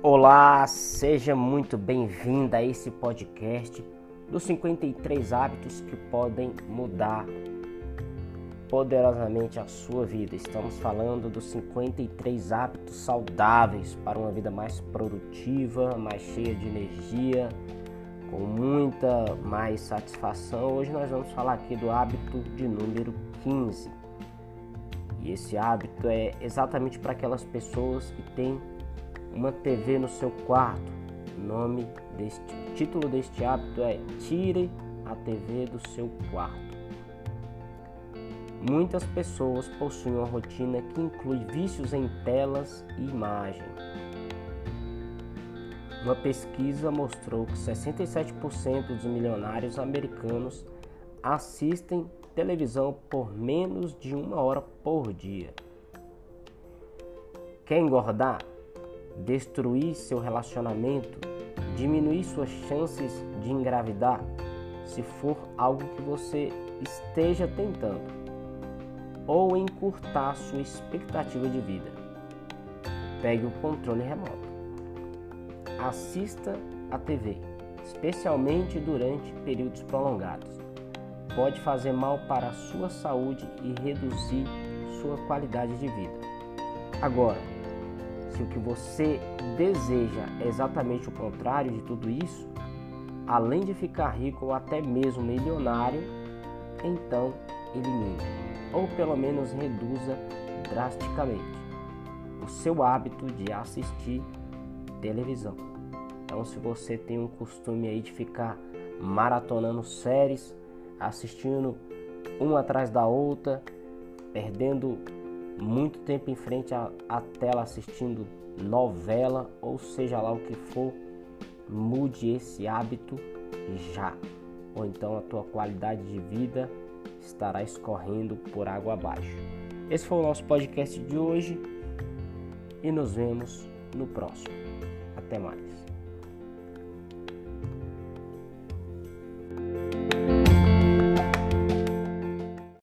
Olá, seja muito bem-vinda a esse podcast dos 53 hábitos que podem mudar poderosamente a sua vida. Estamos falando dos 53 hábitos saudáveis para uma vida mais produtiva, mais cheia de energia, com muita mais satisfação. Hoje nós vamos falar aqui do hábito de número 15. E esse hábito é exatamente para aquelas pessoas que têm uma TV no seu quarto. O nome deste, o título deste hábito é Tire a TV do seu quarto. Muitas pessoas possuem uma rotina que inclui vícios em telas e imagem. Uma pesquisa mostrou que 67% dos milionários americanos assistem televisão por menos de uma hora por dia. Quer engordar? Destruir seu relacionamento? Diminuir suas chances de engravidar? Se for algo que você esteja tentando ou encurtar sua expectativa de vida. Pegue o controle remoto. Assista a TV, especialmente durante períodos prolongados. Pode fazer mal para a sua saúde e reduzir sua qualidade de vida. Agora, se o que você deseja é exatamente o contrário de tudo isso, além de ficar rico ou até mesmo milionário, então elimine ou pelo menos reduza drasticamente o seu hábito de assistir televisão. Então, se você tem um costume aí de ficar maratonando séries, assistindo uma atrás da outra, perdendo muito tempo em frente à, à tela assistindo novela, ou seja lá o que for, mude esse hábito já. Ou então a tua qualidade de vida estará escorrendo por água abaixo. Esse foi o nosso podcast de hoje e nos vemos no próximo. Até mais.